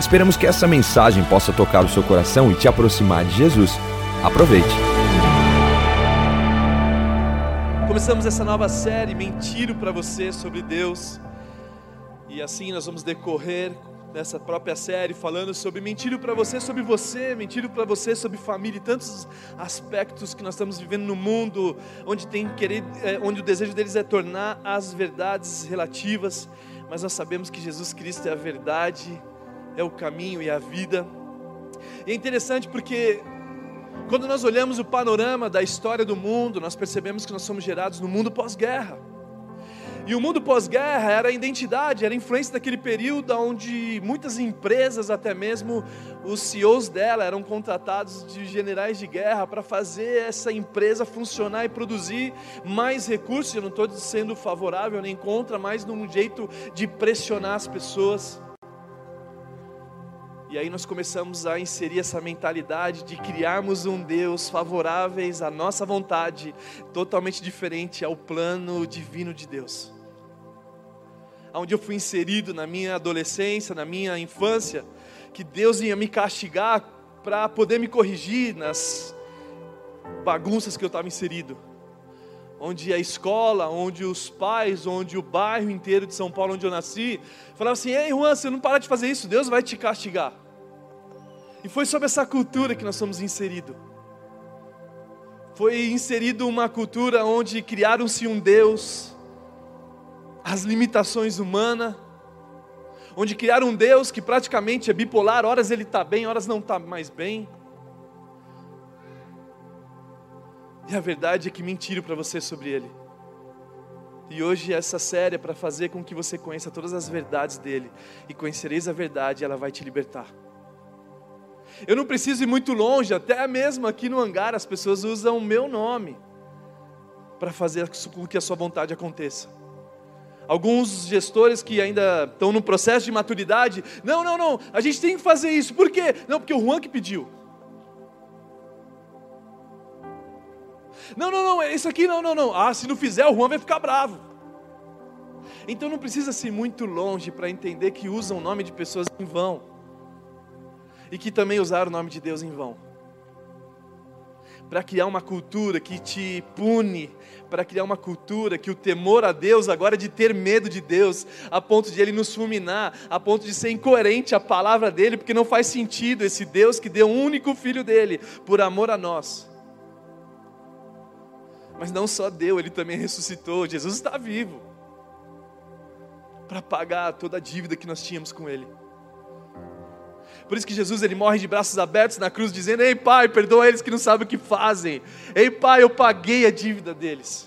Esperamos que essa mensagem possa tocar o seu coração e te aproximar de Jesus. Aproveite. Começamos essa nova série, Mentiro para você sobre Deus. E assim nós vamos decorrer nessa própria série falando sobre mentiro para você sobre você, mentiro para você sobre família e tantos aspectos que nós estamos vivendo no mundo, onde tem querer, é, onde o desejo deles é tornar as verdades relativas, mas nós sabemos que Jesus Cristo é a verdade, é o caminho e a vida. E é interessante porque quando nós olhamos o panorama da história do mundo, nós percebemos que nós somos gerados no mundo pós-guerra. E o mundo pós-guerra era a identidade, era a influência daquele período onde muitas empresas, até mesmo os CEOs dela, eram contratados de generais de guerra para fazer essa empresa funcionar e produzir mais recursos. Eu não estou sendo favorável nem contra, mas num jeito de pressionar as pessoas. E aí nós começamos a inserir essa mentalidade de criarmos um Deus favoráveis à nossa vontade, totalmente diferente ao plano divino de Deus. Onde eu fui inserido na minha adolescência, na minha infância, que Deus ia me castigar para poder me corrigir nas bagunças que eu estava inserido. Onde a escola, onde os pais, onde o bairro inteiro de São Paulo, onde eu nasci, falava assim: Ei, Juan, você não para de fazer isso, Deus vai te castigar. E foi sobre essa cultura que nós somos inseridos. Foi inserido uma cultura onde criaram-se um Deus, as limitações humanas, onde criaram um Deus que praticamente é bipolar, horas ele está bem, horas não está mais bem. E a verdade é que mentiram para você sobre ele. E hoje essa série é para fazer com que você conheça todas as verdades dele. E conhecereis a verdade, e ela vai te libertar. Eu não preciso ir muito longe, até mesmo aqui no hangar as pessoas usam o meu nome para fazer com que a sua vontade aconteça. Alguns gestores que ainda estão no processo de maturidade, não, não, não, a gente tem que fazer isso. Por quê? Não, porque o Juan que pediu. Não, não, não, isso aqui não, não, não. Ah, se não fizer, o Juan vai ficar bravo. Então não precisa ser muito longe para entender que usam o nome de pessoas em vão e que também usaram o nome de Deus em vão. Para criar uma cultura que te pune, para criar uma cultura que o temor a Deus agora é de ter medo de Deus, a ponto de ele nos fulminar, a ponto de ser incoerente a palavra dele, porque não faz sentido esse Deus que deu um único filho dele por amor a nós. Mas não só deu, ele também ressuscitou. Jesus está vivo para pagar toda a dívida que nós tínhamos com ele. Por isso que Jesus ele morre de braços abertos na cruz, dizendo: Ei, Pai, perdoa eles que não sabem o que fazem. Ei, Pai, eu paguei a dívida deles.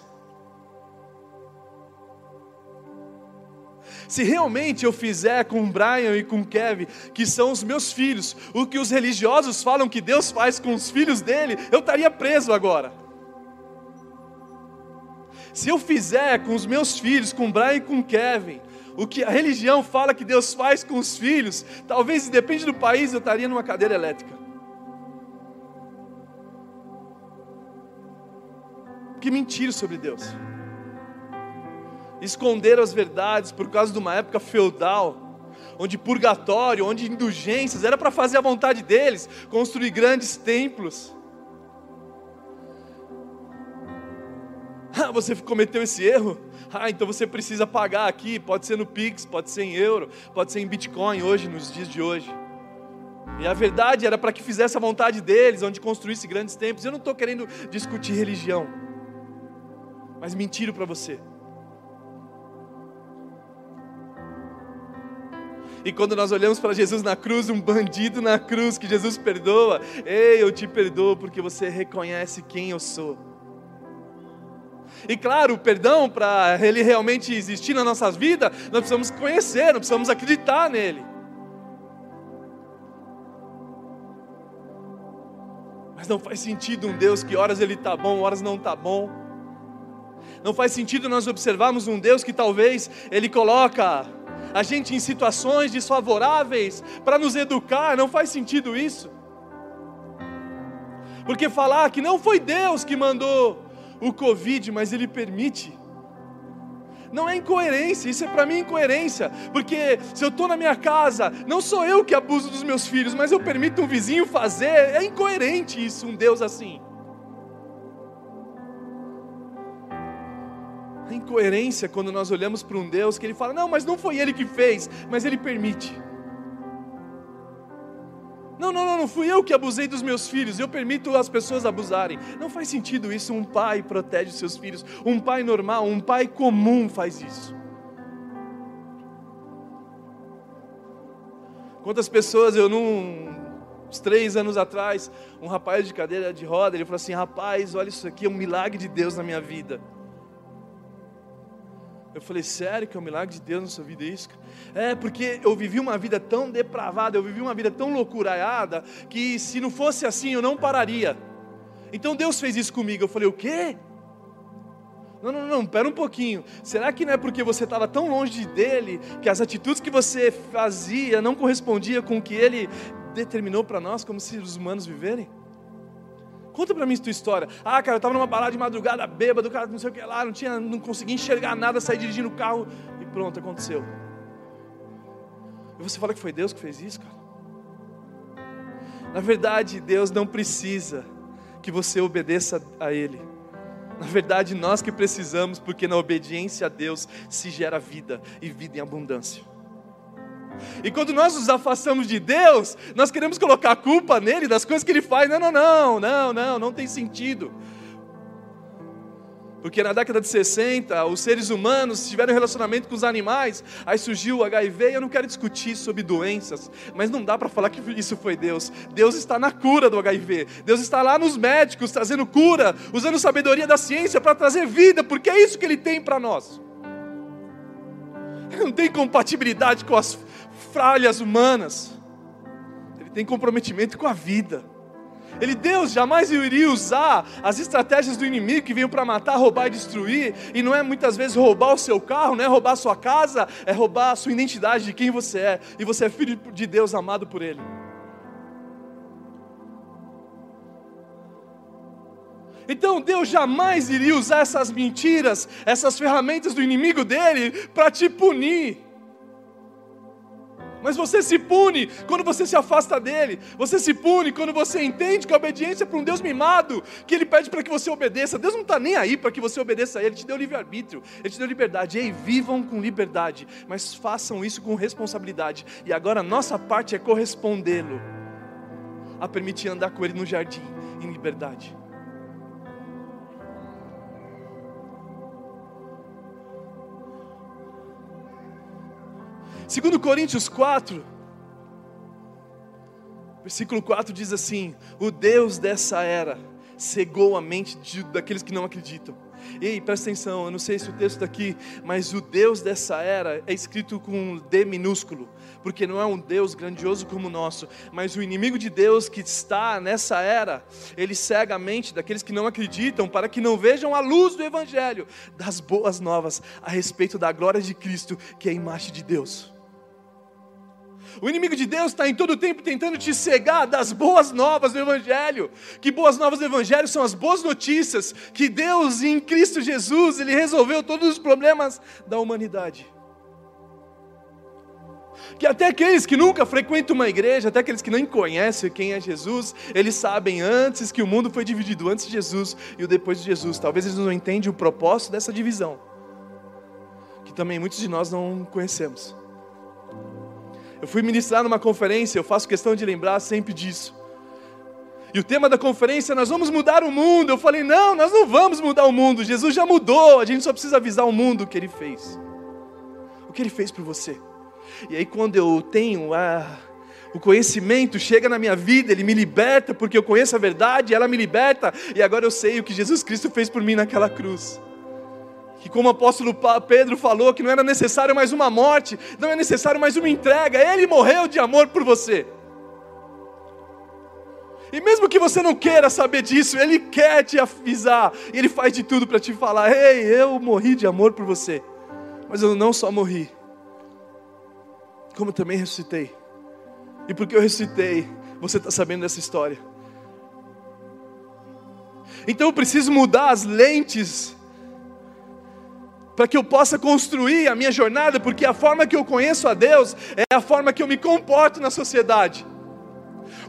Se realmente eu fizer com Brian e com Kevin, que são os meus filhos, o que os religiosos falam que Deus faz com os filhos dele, eu estaria preso agora. Se eu fizer com os meus filhos, com Brian e com Kevin, o que a religião fala que Deus faz com os filhos, talvez, depende do país, eu estaria numa cadeira elétrica. Que mentira sobre Deus. Esconderam as verdades por causa de uma época feudal, onde purgatório, onde indulgências, era para fazer a vontade deles, construir grandes templos. Ah, você cometeu esse erro? Ah, então você precisa pagar aqui, pode ser no Pix, pode ser em euro, pode ser em Bitcoin hoje, nos dias de hoje. E a verdade era para que fizesse a vontade deles, onde construísse grandes templos. Eu não estou querendo discutir religião, mas mentiro para você. E quando nós olhamos para Jesus na cruz, um bandido na cruz que Jesus perdoa, ei, eu te perdoo porque você reconhece quem eu sou. E claro, o perdão, para ele realmente existir nas nossas vidas, nós precisamos conhecer, nós precisamos acreditar nele. Mas não faz sentido um Deus que horas ele está bom, horas não está bom. Não faz sentido nós observarmos um Deus que talvez ele coloca a gente em situações desfavoráveis para nos educar, não faz sentido isso. Porque falar que não foi Deus que mandou o Covid, mas Ele permite, não é incoerência, isso é para mim incoerência, porque se eu estou na minha casa, não sou eu que abuso dos meus filhos, mas eu permito um vizinho fazer, é incoerente isso, um Deus assim. A incoerência quando nós olhamos para um Deus que Ele fala, não, mas não foi Ele que fez, mas Ele permite. Não, não, não, não fui eu que abusei dos meus filhos, eu permito as pessoas abusarem. Não faz sentido isso. Um pai protege os seus filhos, um pai normal, um pai comum faz isso. Quantas pessoas eu não. Uns três anos atrás, um rapaz de cadeira de roda, ele falou assim: Rapaz, olha isso aqui, é um milagre de Deus na minha vida. Eu falei, sério que é um milagre de Deus na sua vida isso? É, porque eu vivi uma vida tão depravada, eu vivi uma vida tão loucuraiada, que se não fosse assim eu não pararia. Então Deus fez isso comigo. Eu falei, o quê? Não, não, não, pera um pouquinho. Será que não é porque você estava tão longe dele que as atitudes que você fazia não correspondiam com o que ele determinou para nós como seres humanos viverem? Conta pra mim tua história. Ah, cara, eu estava numa balada de madrugada, bêbado, cara, não sei o que lá, não tinha, não conseguia enxergar nada, saí dirigindo o carro e pronto, aconteceu. E você fala que foi Deus que fez isso, cara? Na verdade, Deus não precisa que você obedeça a Ele. Na verdade, nós que precisamos, porque na obediência a Deus se gera vida e vida em abundância. E quando nós nos afastamos de Deus, nós queremos colocar a culpa nele das coisas que ele faz. Não, não, não, não, não, não tem sentido. Porque na década de 60, os seres humanos tiveram relacionamento com os animais, aí surgiu o HIV, eu não quero discutir sobre doenças, mas não dá para falar que isso foi Deus. Deus está na cura do HIV, Deus está lá nos médicos trazendo cura, usando sabedoria da ciência para trazer vida, porque é isso que Ele tem para nós. Não tem compatibilidade com as falhas humanas, ele tem comprometimento com a vida. Ele, Deus, jamais iria usar as estratégias do inimigo que veio para matar, roubar e destruir. E não é muitas vezes roubar o seu carro, não é roubar a sua casa, é roubar a sua identidade de quem você é. E você é filho de Deus, amado por Ele. Então Deus jamais iria usar essas mentiras, essas ferramentas do inimigo dele para te punir. Mas você se pune quando você se afasta dele. Você se pune quando você entende que a obediência é para um Deus mimado, que ele pede para que você obedeça. Deus não está nem aí para que você obedeça a ele. Ele te deu livre-arbítrio, ele te deu liberdade. Ei, vivam com liberdade, mas façam isso com responsabilidade. E agora a nossa parte é correspondê-lo, a permitir andar com ele no jardim, em liberdade. Segundo Coríntios 4, versículo 4 diz assim: O Deus dessa era cegou a mente de, daqueles que não acreditam. Ei, presta atenção, eu não sei se o texto está aqui, mas o Deus dessa era é escrito com um D minúsculo, porque não é um Deus grandioso como o nosso, mas o inimigo de Deus que está nessa era, ele cega a mente daqueles que não acreditam, para que não vejam a luz do Evangelho, das boas novas a respeito da glória de Cristo, que é a imagem de Deus. O inimigo de Deus está em todo o tempo tentando te cegar das boas novas do Evangelho. Que boas novas do Evangelho são as boas notícias que Deus, em Cristo Jesus, Ele resolveu todos os problemas da humanidade. Que até aqueles que nunca frequentam uma igreja, até aqueles que nem conhecem quem é Jesus, eles sabem antes que o mundo foi dividido antes de Jesus e o depois de Jesus. Talvez eles não entendem o propósito dessa divisão, que também muitos de nós não conhecemos. Eu fui ministrar numa conferência, eu faço questão de lembrar sempre disso. E o tema da conferência, nós vamos mudar o mundo. Eu falei, não, nós não vamos mudar o mundo. Jesus já mudou, a gente só precisa avisar o mundo o que ele fez. O que ele fez por você. E aí, quando eu tenho a, o conhecimento, chega na minha vida, ele me liberta, porque eu conheço a verdade, ela me liberta, e agora eu sei o que Jesus Cristo fez por mim naquela cruz que como o apóstolo Pedro falou, que não era necessário mais uma morte, não é necessário mais uma entrega, ele morreu de amor por você. E mesmo que você não queira saber disso, Ele quer te avisar. Ele faz de tudo para te falar: Ei, eu morri de amor por você. Mas eu não só morri, como também ressuscitei. E porque eu ressuscitei, você está sabendo dessa história. Então eu preciso mudar as lentes para que eu possa construir a minha jornada, porque a forma que eu conheço a Deus é a forma que eu me comporto na sociedade.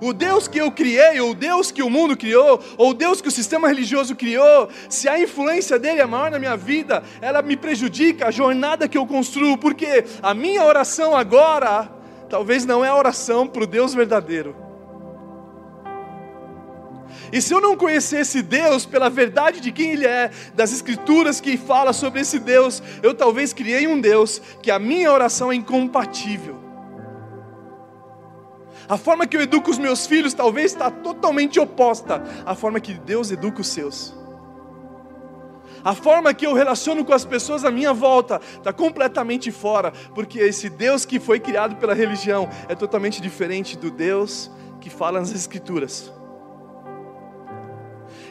O Deus que eu criei, ou o Deus que o mundo criou, ou o Deus que o sistema religioso criou, se a influência dele é maior na minha vida, ela me prejudica a jornada que eu construo, porque a minha oração agora, talvez não é a oração para o Deus verdadeiro. E se eu não conhecesse Deus pela verdade de quem Ele é, das Escrituras que fala sobre esse Deus, eu talvez criei um Deus que a minha oração é incompatível. A forma que eu educo os meus filhos talvez está totalmente oposta à forma que Deus educa os seus. A forma que eu relaciono com as pessoas à minha volta está completamente fora, porque esse Deus que foi criado pela religião é totalmente diferente do Deus que fala nas Escrituras.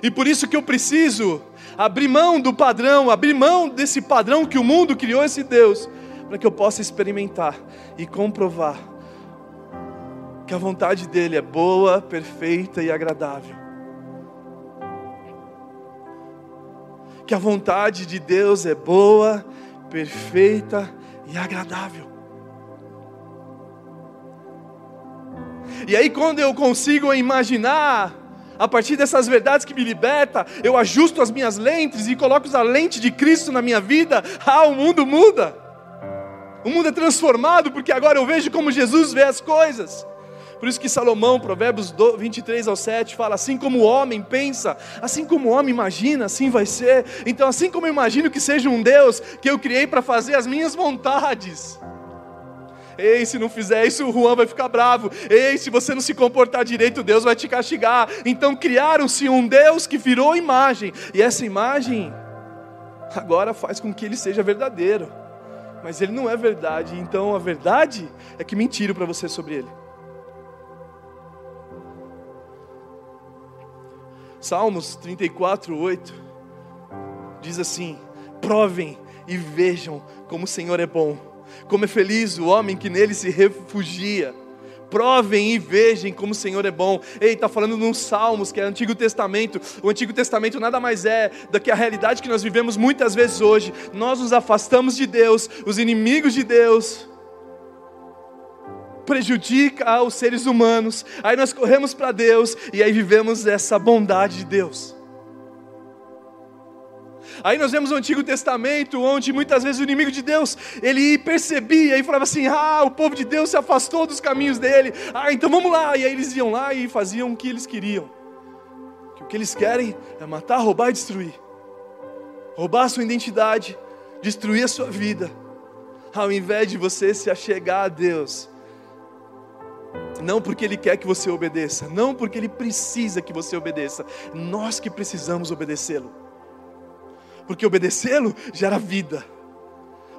E por isso que eu preciso abrir mão do padrão, abrir mão desse padrão que o mundo criou esse Deus, para que eu possa experimentar e comprovar que a vontade dele é boa, perfeita e agradável. Que a vontade de Deus é boa, perfeita e agradável. E aí, quando eu consigo imaginar a partir dessas verdades que me liberta, eu ajusto as minhas lentes e coloco a lente de Cristo na minha vida, ah, o mundo muda. O mundo é transformado porque agora eu vejo como Jesus vê as coisas. Por isso que Salomão, Provérbios 23 ao 7, fala: assim como o homem pensa, assim como o homem imagina, assim vai ser. Então, assim como eu imagino que seja um Deus que eu criei para fazer as minhas vontades, Ei, se não fizer isso, o Juan vai ficar bravo. Ei, se você não se comportar direito, Deus vai te castigar. Então criaram-se um Deus que virou imagem, e essa imagem agora faz com que ele seja verdadeiro. Mas ele não é verdade, então a verdade é que mentiram para você sobre ele. Salmos 34, 8 diz assim: Provem e vejam como o Senhor é bom como é feliz o homem que nele se refugia. Provem e vejam como o Senhor é bom. Ei, está falando num Salmos, que é Antigo Testamento. O Antigo Testamento nada mais é do que a realidade que nós vivemos muitas vezes hoje. Nós nos afastamos de Deus, os inimigos de Deus prejudica os seres humanos. Aí nós corremos para Deus e aí vivemos essa bondade de Deus. Aí nós vemos o Antigo Testamento, onde muitas vezes o inimigo de Deus, ele percebia e falava assim: ah, o povo de Deus se afastou dos caminhos dele, ah, então vamos lá. E aí eles iam lá e faziam o que eles queriam. Que o que eles querem é matar, roubar e destruir. Roubar a sua identidade, destruir a sua vida, ao invés de você se achegar a Deus. Não porque Ele quer que você obedeça, não porque Ele precisa que você obedeça, nós que precisamos obedecê-lo porque obedecê-lo gera vida,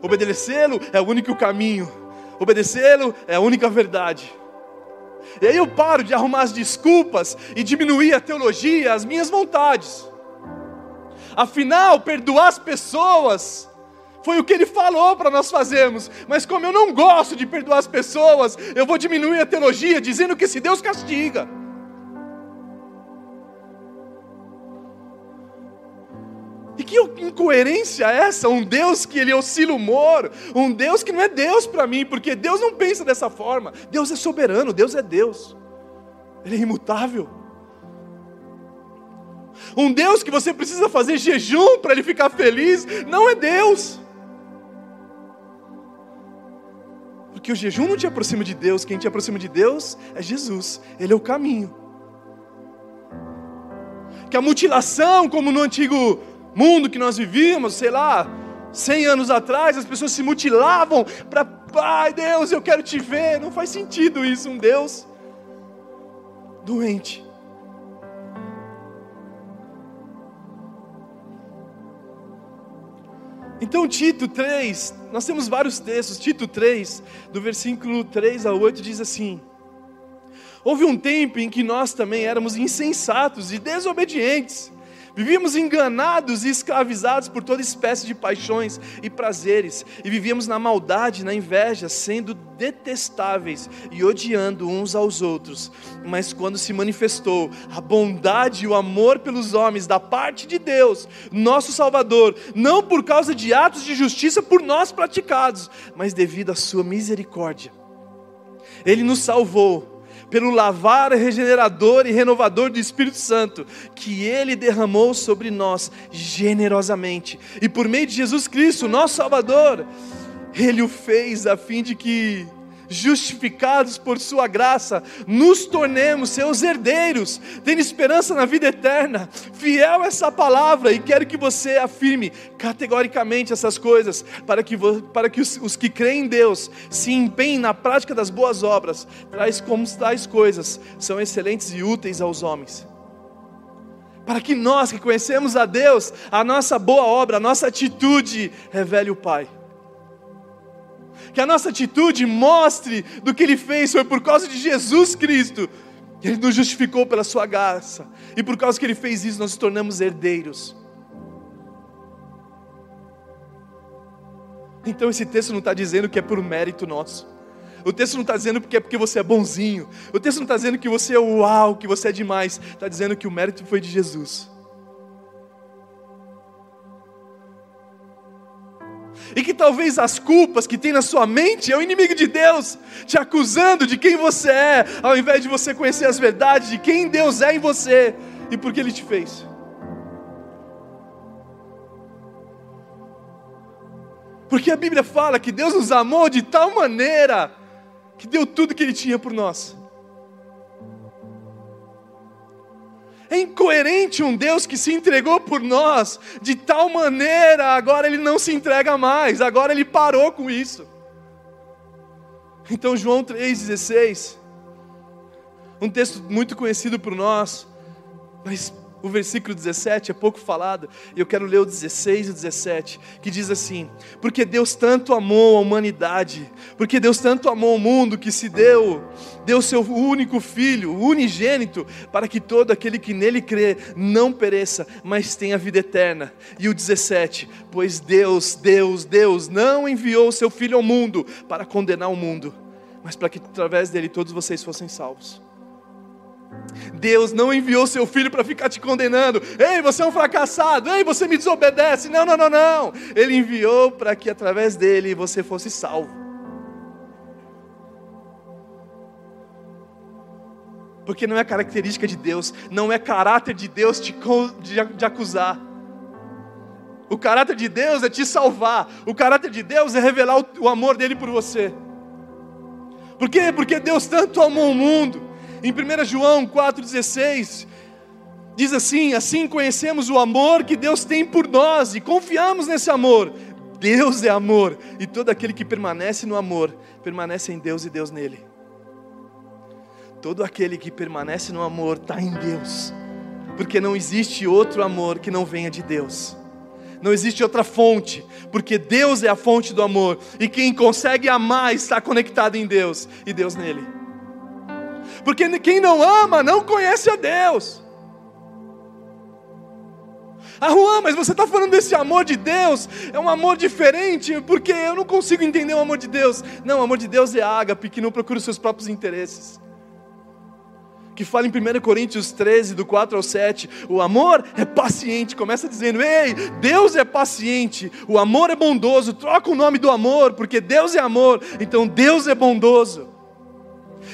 obedecê-lo é o único caminho, obedecê-lo é a única verdade. E aí eu paro de arrumar as desculpas e diminuir a teologia, as minhas vontades. Afinal, perdoar as pessoas foi o que ele falou para nós fazermos. Mas como eu não gosto de perdoar as pessoas, eu vou diminuir a teologia dizendo que se Deus castiga. E que incoerência é essa? Um Deus que ele oscila o humor, um Deus que não é Deus para mim, porque Deus não pensa dessa forma. Deus é soberano, Deus é Deus. Ele é imutável. Um Deus que você precisa fazer jejum para ele ficar feliz, não é Deus. Porque o jejum não te aproxima de Deus, quem te aproxima de Deus é Jesus, Ele é o caminho. Que a mutilação, como no antigo mundo que nós vivíamos, sei lá, 100 anos atrás, as pessoas se mutilavam para, pai Deus, eu quero te ver. Não faz sentido isso, um Deus doente. Então, Tito 3, nós temos vários textos. Tito 3, do versículo 3 a 8, diz assim: Houve um tempo em que nós também éramos insensatos e desobedientes. Vivíamos enganados e escravizados por toda espécie de paixões e prazeres, e vivíamos na maldade, na inveja, sendo detestáveis e odiando uns aos outros. Mas quando se manifestou a bondade e o amor pelos homens da parte de Deus, nosso Salvador, não por causa de atos de justiça por nós praticados, mas devido à sua misericórdia, Ele nos salvou pelo lavar regenerador e renovador do Espírito Santo, que Ele derramou sobre nós generosamente. E por meio de Jesus Cristo, nosso Salvador, Ele o fez a fim de que justificados por Sua graça, nos tornemos seus herdeiros, tendo esperança na vida eterna. Fiel essa palavra, e quero que você afirme categoricamente essas coisas, para que, para que os, os que creem em Deus se empenhem na prática das boas obras, tais como tais coisas são excelentes e úteis aos homens para que nós que conhecemos a Deus, a nossa boa obra, a nossa atitude revele o Pai que a nossa atitude mostre do que Ele fez, foi por causa de Jesus Cristo. Ele nos justificou pela Sua graça, e por causa que Ele fez isso, nós nos tornamos herdeiros. Então esse texto não está dizendo que é por mérito nosso. O texto não está dizendo que é porque você é bonzinho. O texto não está dizendo que você é uau, que você é demais. Está dizendo que o mérito foi de Jesus. E que talvez as culpas que tem na sua mente é o inimigo de Deus, te acusando de quem você é, ao invés de você conhecer as verdades de quem Deus é em você e por que Ele te fez. Porque a Bíblia fala que Deus nos amou de tal maneira que deu tudo que Ele tinha por nós. É incoerente um Deus que se entregou por nós de tal maneira, agora ele não se entrega mais, agora ele parou com isso. Então, João 3,16, um texto muito conhecido por nós, mas o versículo 17 é pouco falado, e eu quero ler o 16 e o 17, que diz assim: Porque Deus tanto amou a humanidade, porque Deus tanto amou o mundo que se deu, deu seu único filho, unigênito, para que todo aquele que nele crê não pereça, mas tenha vida eterna. E o 17: Pois Deus, Deus, Deus não enviou o seu filho ao mundo para condenar o mundo, mas para que através dele todos vocês fossem salvos. Deus não enviou seu filho para ficar te condenando. Ei, você é um fracassado. Ei, você me desobedece. Não, não, não, não. Ele enviou para que através dele você fosse salvo. Porque não é característica de Deus, não é caráter de Deus te, de, de acusar. O caráter de Deus é te salvar. O caráter de Deus é revelar o, o amor dele por você. Por quê? Porque Deus tanto amou o mundo em 1 João 4,16, diz assim: Assim conhecemos o amor que Deus tem por nós e confiamos nesse amor. Deus é amor, e todo aquele que permanece no amor, permanece em Deus e Deus nele. Todo aquele que permanece no amor está em Deus, porque não existe outro amor que não venha de Deus. Não existe outra fonte, porque Deus é a fonte do amor, e quem consegue amar está conectado em Deus e Deus nele porque quem não ama não conhece a Deus. Ah, Juan, mas você está falando desse amor de Deus, é um amor diferente, porque eu não consigo entender o amor de Deus. Não, o amor de Deus é ágape, que não procura os seus próprios interesses. Que fala em 1 Coríntios 13, do 4 ao 7, o amor é paciente, começa dizendo: Ei, Deus é paciente, o amor é bondoso, troca o nome do amor, porque Deus é amor, então Deus é bondoso.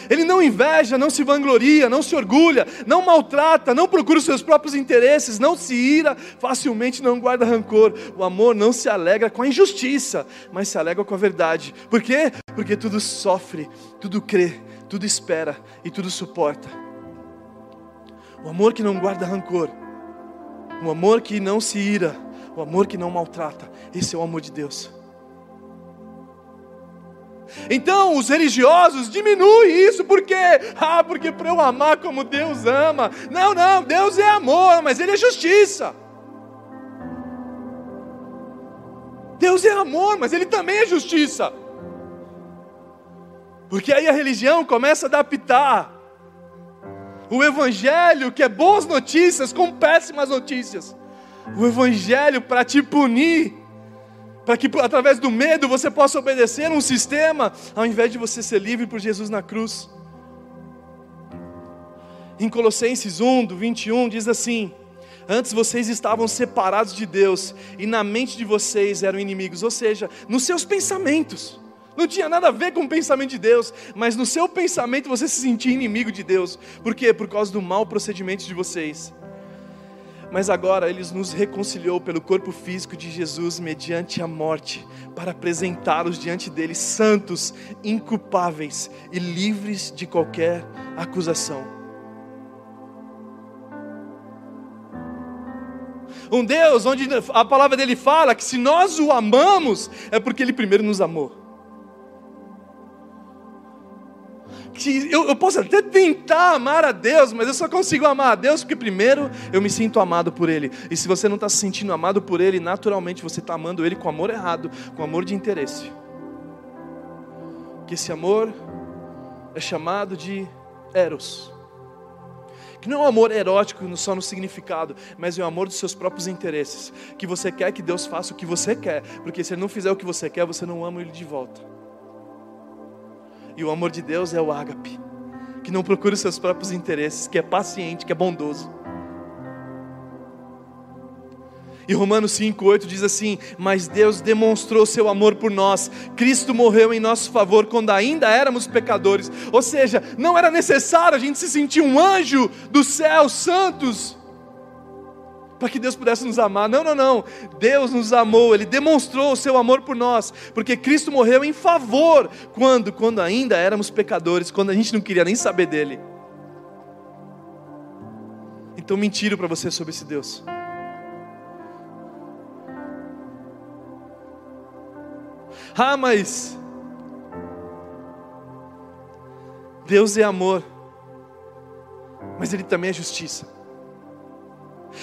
Ele não inveja, não se vangloria, não se orgulha, não maltrata, não procura os seus próprios interesses, não se ira, facilmente não guarda rancor. O amor não se alegra com a injustiça, mas se alegra com a verdade. Por quê? Porque tudo sofre, tudo crê, tudo espera e tudo suporta. O amor que não guarda rancor, o amor que não se ira, o amor que não maltrata, esse é o amor de Deus. Então os religiosos diminuem isso, por quê? Ah, porque para eu amar como Deus ama. Não, não, Deus é amor, mas Ele é justiça. Deus é amor, mas Ele também é justiça. Porque aí a religião começa a adaptar O Evangelho que é boas notícias com péssimas notícias. O Evangelho para te punir, para que através do medo você possa obedecer um sistema, ao invés de você ser livre por Jesus na cruz. Em Colossenses 1, do 21, diz assim: Antes vocês estavam separados de Deus e na mente de vocês eram inimigos, ou seja, nos seus pensamentos. Não tinha nada a ver com o pensamento de Deus, mas no seu pensamento você se sentia inimigo de Deus. Por quê? Por causa do mau procedimento de vocês. Mas agora Ele nos reconciliou pelo corpo físico de Jesus mediante a morte, para apresentá-los diante dele santos, inculpáveis e livres de qualquer acusação. Um Deus onde a palavra dele fala que se nós o amamos, é porque ele primeiro nos amou. Que eu, eu posso até tentar amar a Deus, mas eu só consigo amar a Deus porque primeiro eu me sinto amado por Ele. E se você não está se sentindo amado por Ele, naturalmente você está amando Ele com amor errado, com amor de interesse. Que esse amor é chamado de eros. Que não é um amor erótico só no significado, mas é um amor dos seus próprios interesses. Que você quer que Deus faça o que você quer, porque se Ele não fizer o que você quer, você não ama Ele de volta. E o amor de Deus é o ágape, que não procura os seus próprios interesses, que é paciente, que é bondoso. E Romanos 5,8 diz assim: Mas Deus demonstrou seu amor por nós, Cristo morreu em nosso favor quando ainda éramos pecadores. Ou seja, não era necessário a gente se sentir um anjo do céu, santos, para que Deus pudesse nos amar. Não, não, não. Deus nos amou, Ele demonstrou o seu amor por nós, porque Cristo morreu em favor, quando? Quando ainda éramos pecadores, quando a gente não queria nem saber dele. Então mentiro para você sobre esse Deus. Ah, mas Deus é amor, mas Ele também é justiça.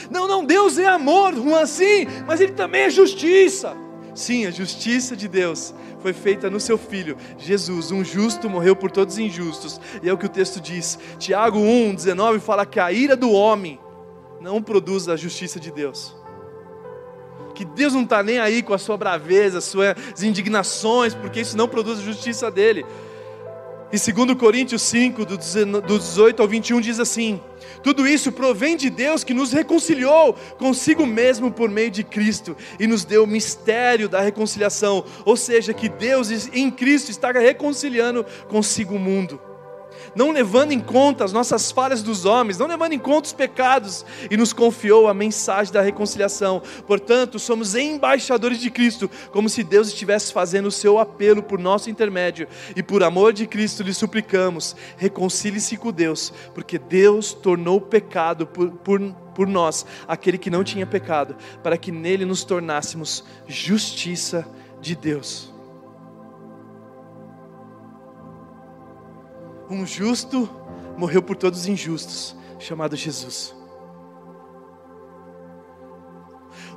Não, não, Deus é amor, assim, mas Ele também é justiça. Sim, a justiça de Deus foi feita no seu Filho, Jesus, um justo morreu por todos os injustos, e é o que o texto diz. Tiago 1, 19 fala que a ira do homem não produz a justiça de Deus. Que Deus não está nem aí com a sua braveza, suas indignações, porque isso não produz a justiça dele. E segundo Coríntios 5, do 18 ao 21, diz assim: Tudo isso provém de Deus que nos reconciliou consigo mesmo por meio de Cristo e nos deu o mistério da reconciliação, ou seja, que Deus em Cristo está reconciliando consigo o mundo não levando em conta as nossas falhas dos homens, não levando em conta os pecados, e nos confiou a mensagem da reconciliação. Portanto, somos embaixadores de Cristo, como se Deus estivesse fazendo o seu apelo por nosso intermédio, e por amor de Cristo lhe suplicamos: reconcilie-se com Deus, porque Deus tornou pecado por, por, por nós aquele que não tinha pecado, para que nele nos tornássemos justiça de Deus. Um justo morreu por todos os injustos, chamado Jesus.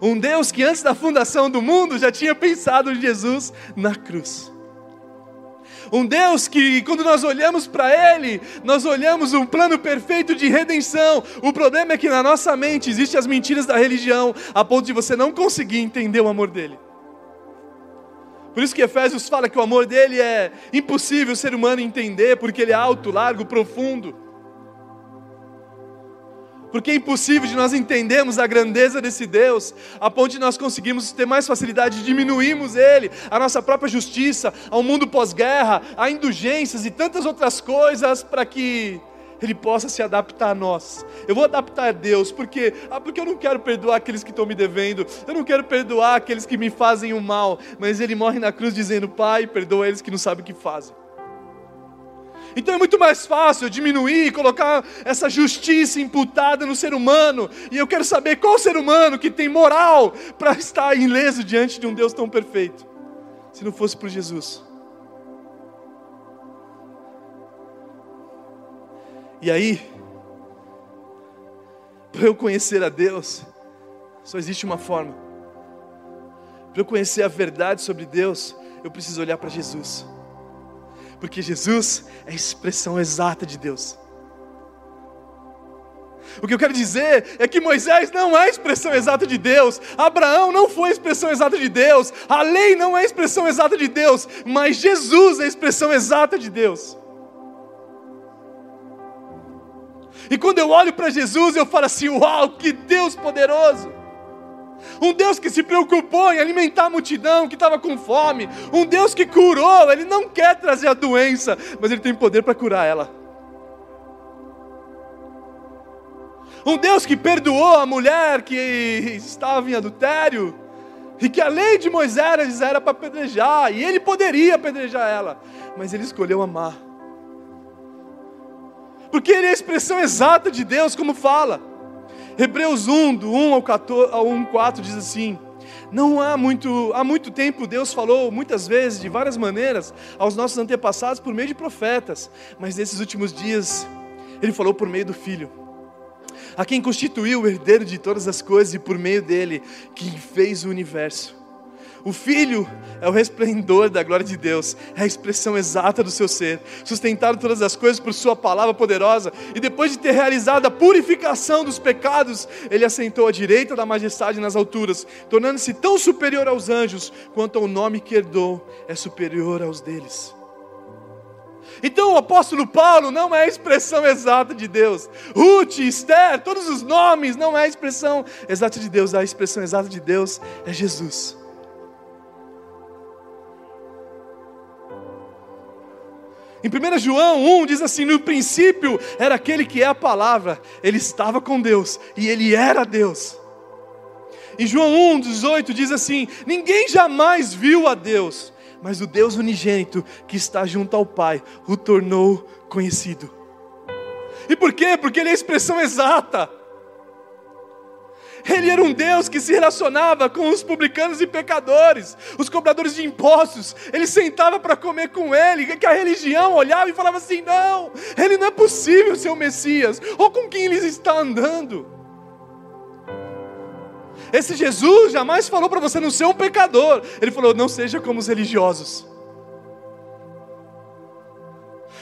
Um Deus que antes da fundação do mundo já tinha pensado em Jesus na cruz. Um Deus que, quando nós olhamos para Ele, nós olhamos um plano perfeito de redenção. O problema é que na nossa mente existem as mentiras da religião, a ponto de você não conseguir entender o amor dele. Por isso que Efésios fala que o amor dele é impossível o ser humano entender, porque ele é alto, largo, profundo. Porque é impossível de nós entendermos a grandeza desse Deus, a ponto de nós conseguirmos ter mais facilidade de diminuirmos Ele, a nossa própria justiça, ao mundo pós-guerra, a indulgências e tantas outras coisas para que ele possa se adaptar a nós. Eu vou adaptar a Deus, porque, ah, porque eu não quero perdoar aqueles que estão me devendo, eu não quero perdoar aqueles que me fazem o mal, mas Ele morre na cruz dizendo: Pai, perdoa eles que não sabem o que fazem. Então é muito mais fácil diminuir e colocar essa justiça imputada no ser humano. E eu quero saber qual ser humano que tem moral para estar ileso diante de um Deus tão perfeito, se não fosse por Jesus. E aí, para eu conhecer a Deus, só existe uma forma. Para eu conhecer a verdade sobre Deus, eu preciso olhar para Jesus. Porque Jesus é a expressão exata de Deus. O que eu quero dizer é que Moisés não é a expressão exata de Deus, Abraão não foi a expressão exata de Deus, a lei não é a expressão exata de Deus, mas Jesus é a expressão exata de Deus. E quando eu olho para Jesus, eu falo assim: Uau, que Deus poderoso! Um Deus que se preocupou em alimentar a multidão que estava com fome. Um Deus que curou. Ele não quer trazer a doença, mas Ele tem poder para curar ela. Um Deus que perdoou a mulher que estava em adultério. E que a lei de Moisés era para apedrejar. E ele poderia apedrejar ela. Mas ele escolheu amar. Porque ele é a expressão exata de Deus, como fala. Hebreus 1, do 1 ao, 14, ao 1, 4 diz assim: não há muito, há muito tempo Deus falou muitas vezes, de várias maneiras, aos nossos antepassados por meio de profetas, mas nesses últimos dias Ele falou por meio do Filho, a quem constituiu o herdeiro de todas as coisas e por meio dele, quem fez o universo. O Filho é o resplendor da glória de Deus, é a expressão exata do seu ser, sustentado todas as coisas por Sua palavra poderosa, e depois de ter realizado a purificação dos pecados, Ele assentou à direita da majestade nas alturas, tornando-se tão superior aos anjos, quanto ao nome que herdou é superior aos deles. Então o apóstolo Paulo não é a expressão exata de Deus. Ruth, Esther, todos os nomes não é a expressão exata de Deus. A expressão exata de Deus é Jesus. Em 1 João 1 diz assim: No princípio era aquele que é a palavra, ele estava com Deus e ele era Deus. Em João 1, 18 diz assim: Ninguém jamais viu a Deus, mas o Deus unigênito que está junto ao Pai o tornou conhecido. E por quê? Porque ele é a expressão exata. Ele era um Deus que se relacionava com os publicanos e pecadores, os cobradores de impostos. Ele sentava para comer com ele, que a religião olhava e falava assim: não, ele não é possível ser o Messias, ou com quem ele está andando. Esse Jesus jamais falou para você não ser um pecador, ele falou: não seja como os religiosos.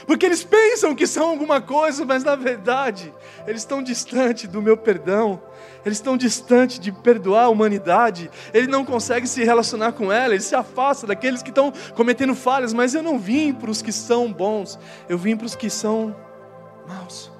Porque eles pensam que são alguma coisa, mas na verdade, eles estão distantes do meu perdão, eles estão distantes de perdoar a humanidade, ele não consegue se relacionar com ela, ele se afasta daqueles que estão cometendo falhas, mas eu não vim para os que são bons, eu vim para os que são maus.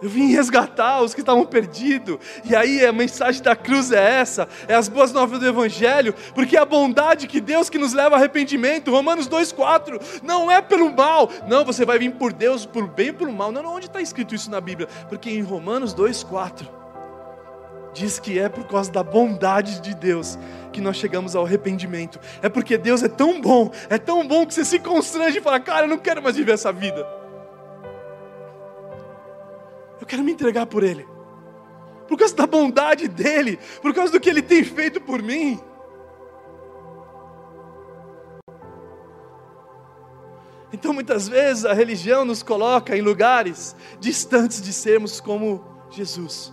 Eu vim resgatar os que estavam perdidos. E aí a mensagem da cruz é essa, é as boas novas do Evangelho, porque a bondade que Deus que nos leva ao arrependimento, Romanos 2,4, não é pelo mal, não, você vai vir por Deus, por bem por mal. Não, não, onde está escrito isso na Bíblia? Porque em Romanos 2,4 diz que é por causa da bondade de Deus que nós chegamos ao arrependimento. É porque Deus é tão bom, é tão bom que você se constrange e fala, cara, eu não quero mais viver essa vida. Eu quero me entregar por Ele, por causa da bondade dEle, por causa do que Ele tem feito por mim. Então muitas vezes a religião nos coloca em lugares distantes de sermos como Jesus.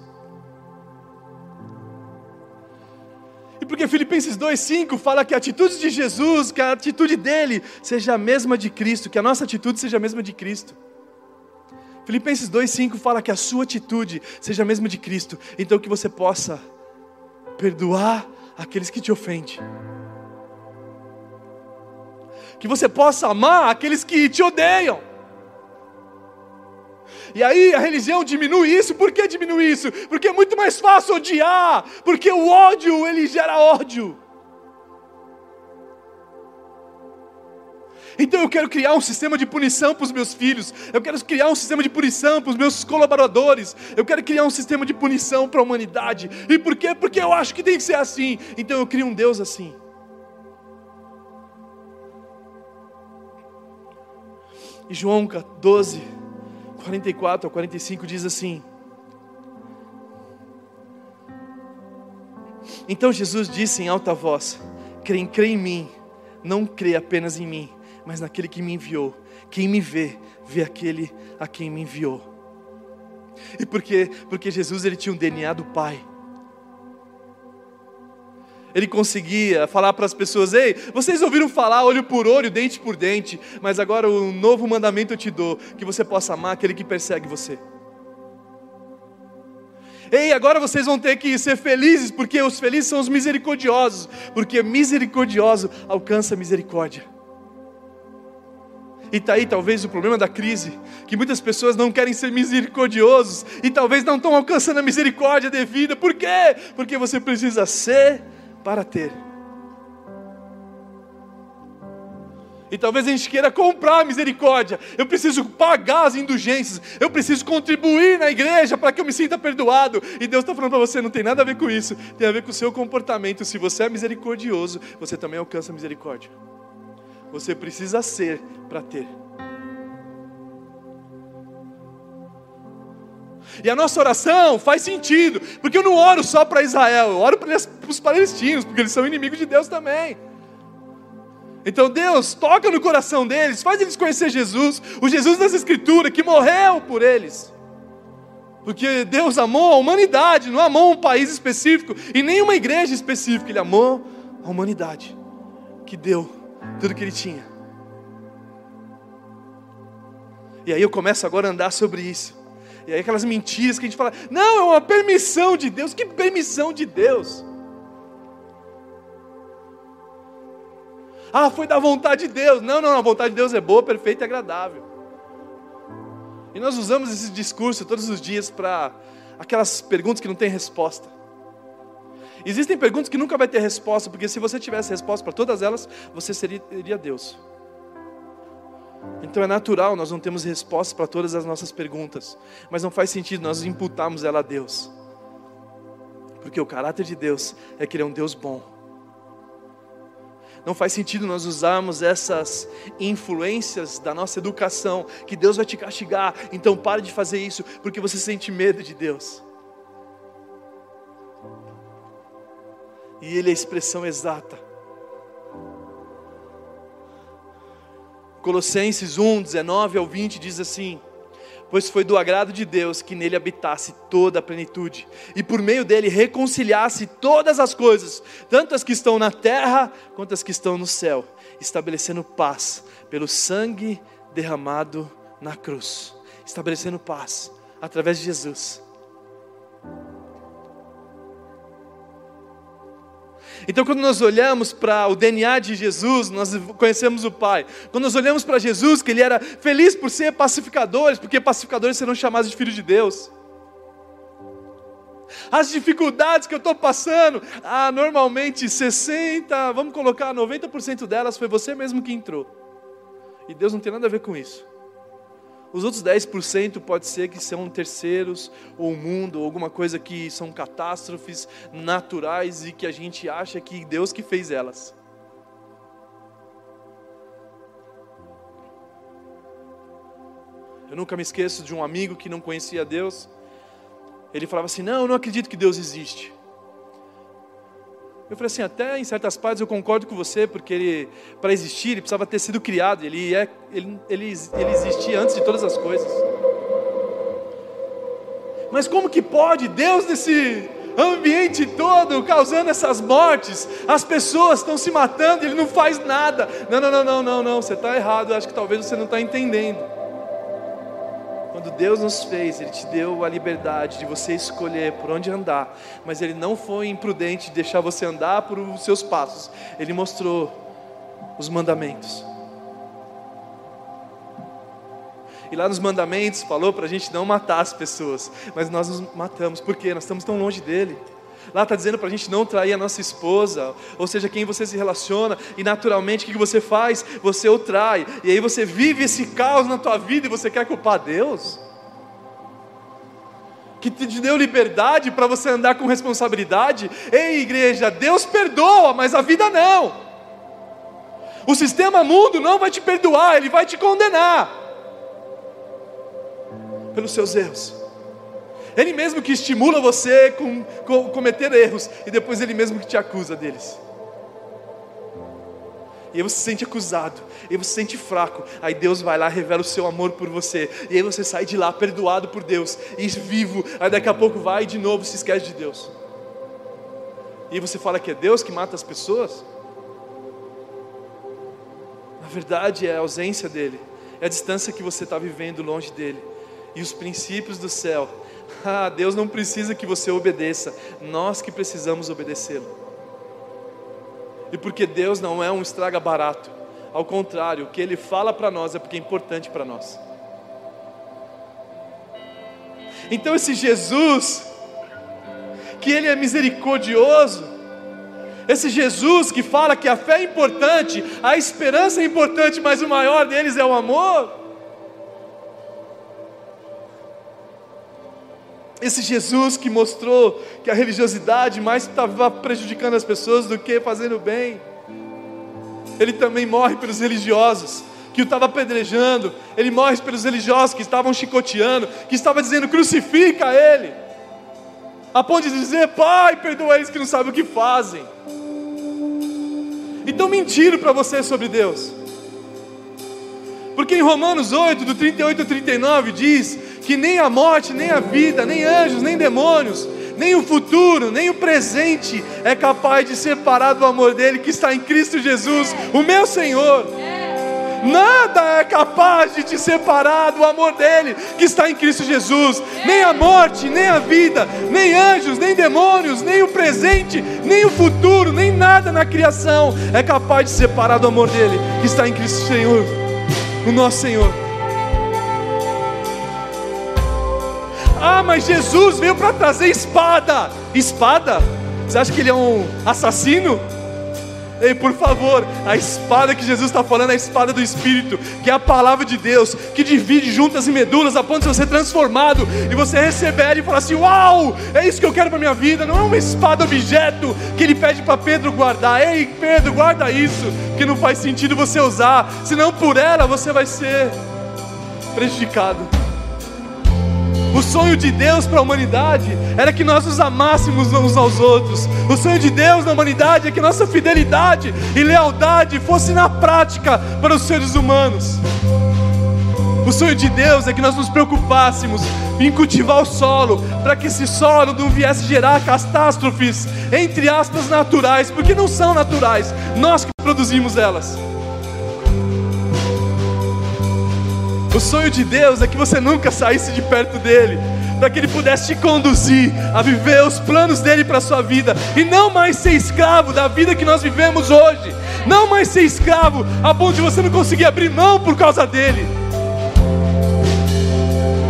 E porque Filipenses 2,5 fala que a atitude de Jesus, que a atitude dele seja a mesma de Cristo, que a nossa atitude seja a mesma de Cristo. Filipenses 2,5 fala que a sua atitude seja a mesma de Cristo, então que você possa perdoar aqueles que te ofendem, que você possa amar aqueles que te odeiam. E aí a religião diminui isso, por que diminui isso? Porque é muito mais fácil odiar, porque o ódio ele gera ódio. Então eu quero criar um sistema de punição para os meus filhos, eu quero criar um sistema de punição para os meus colaboradores, eu quero criar um sistema de punição para a humanidade. E por quê? Porque eu acho que tem que ser assim. Então eu crio um Deus assim. E João 12, 44 a 45 diz assim: Então Jesus disse em alta voz: Quem crê em mim, não crê apenas em mim, mas naquele que me enviou. Quem me vê, vê aquele a quem me enviou. E por quê? Porque Jesus ele tinha um DNA do Pai. Ele conseguia falar para as pessoas: Ei, vocês ouviram falar olho por olho, dente por dente, mas agora um novo mandamento eu te dou: que você possa amar aquele que persegue você. Ei, agora vocês vão ter que ser felizes, porque os felizes são os misericordiosos, porque misericordioso alcança misericórdia. E está aí talvez o problema da crise, que muitas pessoas não querem ser misericordiosos e talvez não estão alcançando a misericórdia devida. Por quê? Porque você precisa ser para ter. E talvez a gente queira comprar a misericórdia. Eu preciso pagar as indulgências. Eu preciso contribuir na igreja para que eu me sinta perdoado. E Deus está falando para você: não tem nada a ver com isso. Tem a ver com o seu comportamento. Se você é misericordioso, você também alcança a misericórdia. Você precisa ser para ter. E a nossa oração faz sentido, porque eu não oro só para Israel, eu oro para os palestinos, porque eles são inimigos de Deus também. Então Deus toca no coração deles, faz eles conhecer Jesus, o Jesus das Escrituras que morreu por eles. Porque Deus amou a humanidade, não amou um país específico e nem uma igreja específica, Ele amou a humanidade, que deu tudo que Ele tinha. E aí eu começo agora a andar sobre isso. E aí aquelas mentiras que a gente fala, não, é uma permissão de Deus, que permissão de Deus? Ah, foi da vontade de Deus. Não, não, a vontade de Deus é boa, perfeita e agradável. E nós usamos esse discurso todos os dias para aquelas perguntas que não têm resposta. Existem perguntas que nunca vai ter resposta, porque se você tivesse resposta para todas elas, você seria Deus. Então é natural, nós não temos resposta para todas as nossas perguntas, mas não faz sentido nós imputarmos ela a Deus, porque o caráter de Deus é que Ele é um Deus bom. Não faz sentido nós usarmos essas influências da nossa educação, que Deus vai te castigar, então pare de fazer isso, porque você sente medo de Deus. E Ele é a expressão exata. Colossenses 1, 19 ao 20 diz assim: pois foi do agrado de Deus que nele habitasse toda a plenitude, e por meio dele reconciliasse todas as coisas, tanto as que estão na terra quanto as que estão no céu, estabelecendo paz pelo sangue derramado na cruz. Estabelecendo paz através de Jesus. Então, quando nós olhamos para o DNA de Jesus, nós conhecemos o Pai. Quando nós olhamos para Jesus, que ele era feliz por ser pacificadores, porque pacificadores serão chamados de filhos de Deus. As dificuldades que eu estou passando, ah, normalmente 60, vamos colocar 90% delas foi você mesmo que entrou. E Deus não tem nada a ver com isso. Os outros 10% pode ser que são terceiros, ou o mundo, ou alguma coisa que são catástrofes naturais e que a gente acha que Deus que fez elas. Eu nunca me esqueço de um amigo que não conhecia Deus. Ele falava assim: Não, eu não acredito que Deus existe. Eu falei assim, até em certas partes eu concordo com você, porque ele, para existir, ele precisava ter sido criado, ele, é, ele, ele, ele existia antes de todas as coisas. Mas como que pode Deus nesse ambiente todo causando essas mortes, as pessoas estão se matando, ele não faz nada. Não, não, não, não, não, não, você está errado, eu acho que talvez você não está entendendo. Quando Deus nos fez, Ele te deu a liberdade de você escolher por onde andar, mas Ele não foi imprudente de deixar você andar por os seus passos, Ele mostrou os mandamentos. E lá nos mandamentos falou para a gente não matar as pessoas, mas nós nos matamos, porque nós estamos tão longe dele. Lá está dizendo para a gente não trair a nossa esposa, ou seja, quem você se relaciona, e naturalmente o que você faz? Você o trai, e aí você vive esse caos na tua vida e você quer culpar Deus? Que te deu liberdade para você andar com responsabilidade? Ei, igreja, Deus perdoa, mas a vida não. O sistema mundo não vai te perdoar, ele vai te condenar pelos seus erros. Ele mesmo que estimula você com, com cometer erros e depois ele mesmo que te acusa deles. E aí você se sente acusado, e aí você se sente fraco. Aí Deus vai lá, revela o seu amor por você. E aí você sai de lá perdoado por Deus, e vivo. Aí daqui a pouco vai e de novo se esquece de Deus. E aí você fala que é Deus que mata as pessoas? Na verdade é a ausência dele, é a distância que você está vivendo longe dele. E os princípios do céu Ah, Deus não precisa que você obedeça, nós que precisamos obedecê-lo. E porque Deus não é um estraga barato, ao contrário, o que Ele fala para nós é porque é importante para nós. Então, esse Jesus, que Ele é misericordioso, esse Jesus que fala que a fé é importante, a esperança é importante, mas o maior deles é o amor. Esse Jesus que mostrou que a religiosidade mais estava prejudicando as pessoas do que fazendo bem. Ele também morre pelos religiosos que o estava apedrejando, ele morre pelos religiosos que estavam chicoteando, que estava dizendo crucifica ele, a ponto de dizer, Pai, perdoa eles que não sabem o que fazem. Então mentiram para você sobre Deus. Porque em Romanos 8, do 38 ao 39, diz que nem a morte, nem a vida, nem anjos, nem demônios, nem o futuro, nem o presente é capaz de separar do amor dele que está em Cristo Jesus, o meu Senhor. Nada é capaz de te separar do amor dele que está em Cristo Jesus. Nem a morte, nem a vida, nem anjos, nem demônios, nem o presente, nem o futuro, nem nada na criação é capaz de separar do amor dele que está em Cristo Senhor, o nosso Senhor. Ah, mas Jesus veio para trazer espada. Espada? Você acha que ele é um assassino? Ei, por favor, a espada que Jesus está falando é a espada do Espírito, que é a palavra de Deus, que divide juntas e medulas, a ponto de você ser transformado e você receber e falar assim: Uau, é isso que eu quero para minha vida. Não é uma espada objeto que ele pede para Pedro guardar. Ei, Pedro, guarda isso, que não faz sentido você usar, senão por ela você vai ser prejudicado. O sonho de Deus para a humanidade era que nós nos amássemos uns aos outros. O sonho de Deus na humanidade é que nossa fidelidade e lealdade fosse na prática para os seres humanos. O sonho de Deus é que nós nos preocupássemos em cultivar o solo, para que esse solo não viesse gerar catástrofes, entre aspas, naturais, porque não são naturais, nós que produzimos elas. O sonho de Deus é que você nunca saísse de perto dele, para que ele pudesse te conduzir a viver os planos dele para a sua vida e não mais ser escravo da vida que nós vivemos hoje, não mais ser escravo a ponto de você não conseguir abrir mão por causa dele.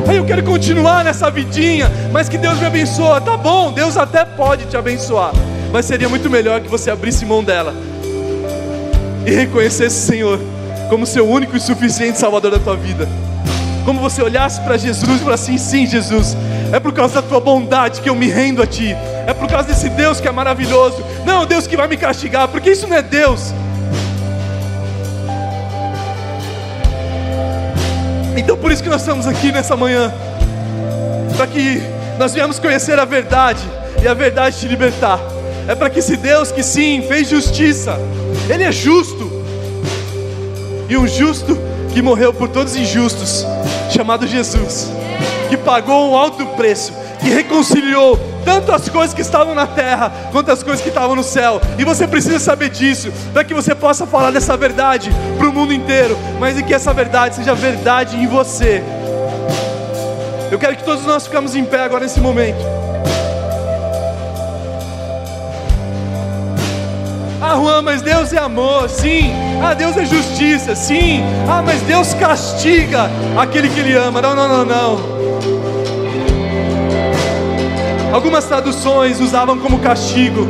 Aí eu quero continuar nessa vidinha, mas que Deus me abençoe. Tá bom, Deus até pode te abençoar, mas seria muito melhor que você abrisse mão dela e reconhecesse o Senhor como seu único e suficiente Salvador da tua vida. Como você olhasse para Jesus e falasse assim: sim, Jesus, é por causa da tua bondade que eu me rendo a ti, é por causa desse Deus que é maravilhoso, não é Deus que vai me castigar, porque isso não é Deus. Então por isso que nós estamos aqui nessa manhã, para que nós viemos conhecer a verdade e a verdade te libertar. É para que esse Deus que sim fez justiça, Ele é justo, e um justo que morreu por todos os injustos, chamado Jesus, que pagou um alto preço, que reconciliou tanto as coisas que estavam na terra quanto as coisas que estavam no céu. E você precisa saber disso, para que você possa falar dessa verdade para o mundo inteiro, mas e que essa verdade seja verdade em você. Eu quero que todos nós ficamos em pé agora nesse momento. Ah, Juan, mas Deus é amor, sim. Ah, Deus é justiça, sim. Ah, mas Deus castiga aquele que Ele ama. Não, não, não, não. Algumas traduções usavam como castigo.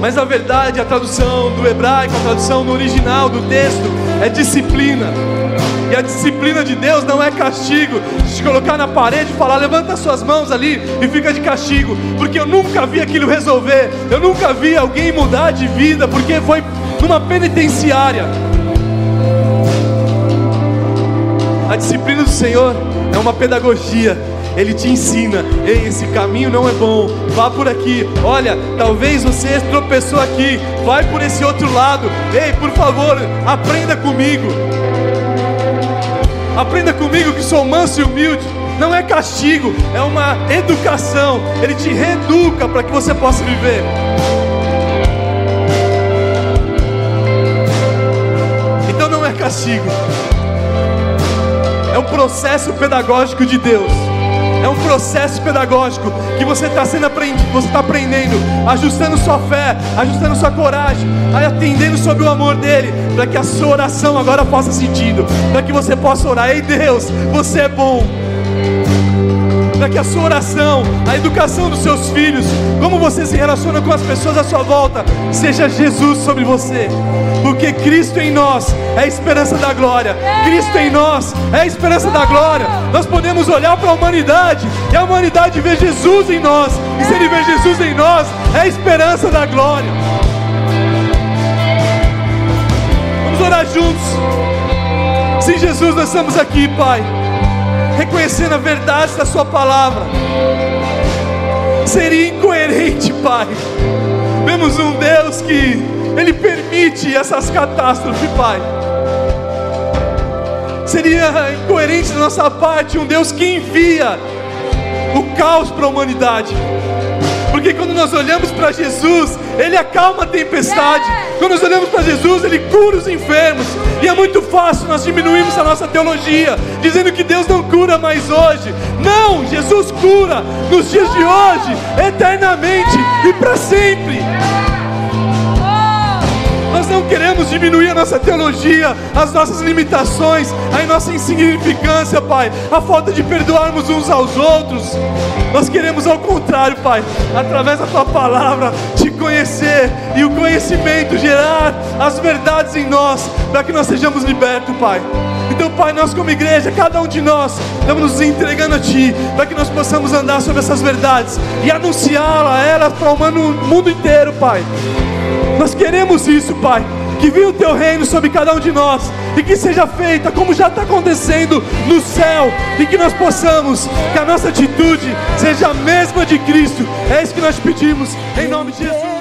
Mas na verdade, a tradução do hebraico, a tradução no original do texto, é disciplina. E a disciplina de Deus não é castigo. Te colocar na parede e falar, levanta suas mãos ali e fica de castigo. Porque eu nunca vi aquilo resolver. Eu nunca vi alguém mudar de vida porque foi numa penitenciária. A disciplina do Senhor é uma pedagogia. Ele te ensina, ei, esse caminho não é bom, vá por aqui. Olha, talvez você tropeçou aqui, vai por esse outro lado. Ei, por favor, aprenda comigo. Aprenda comigo que sou manso e humilde. Não é castigo, é uma educação. Ele te reeduca para que você possa viver. Castigo, é um processo pedagógico de Deus É um processo pedagógico que você está sendo aprendido, você está aprendendo, ajustando sua fé, ajustando sua coragem, atendendo sobre o amor dele, para que a sua oração agora faça sentido, para que você possa orar. Ei Deus, você é bom para que a sua oração, a educação dos seus filhos, como você se relaciona com as pessoas à sua volta, seja Jesus sobre você, porque Cristo em nós é a esperança da glória, Cristo em nós é a esperança da glória. Nós podemos olhar para a humanidade e a humanidade vê Jesus em nós, e se Ele vê Jesus em nós, é a esperança da glória. Vamos orar juntos. Sim, Jesus, nós estamos aqui, Pai reconhecendo a verdade da Sua palavra. Seria incoerente, Pai. Vemos um Deus que Ele permite essas catástrofes, Pai. Seria incoerente da nossa parte um Deus que envia o caos para a humanidade. Porque quando nós olhamos para Jesus, Ele acalma a tempestade. Quando nós olhamos para Jesus, Ele cura os enfermos. E é muito fácil nós diminuirmos a nossa teologia, dizendo que Deus não cura mais hoje. Não, Jesus cura nos dias de hoje, eternamente e para sempre. Nós não queremos diminuir a nossa teologia, as nossas limitações, a nossa insignificância, Pai, a falta de perdoarmos uns aos outros. Nós queremos ao contrário, Pai, através da Tua palavra, te conhecer e o conhecimento gerar as verdades em nós, para que nós sejamos libertos, Pai. Então, Pai, nós como igreja, cada um de nós, estamos nos entregando a Ti, para que nós possamos andar sobre essas verdades e anunciá-la, elas para o mundo inteiro, Pai. Nós queremos isso, Pai. Que venha o teu reino sobre cada um de nós e que seja feita como já está acontecendo no céu e que nós possamos, que a nossa atitude seja a mesma de Cristo. É isso que nós pedimos, em nome de Jesus.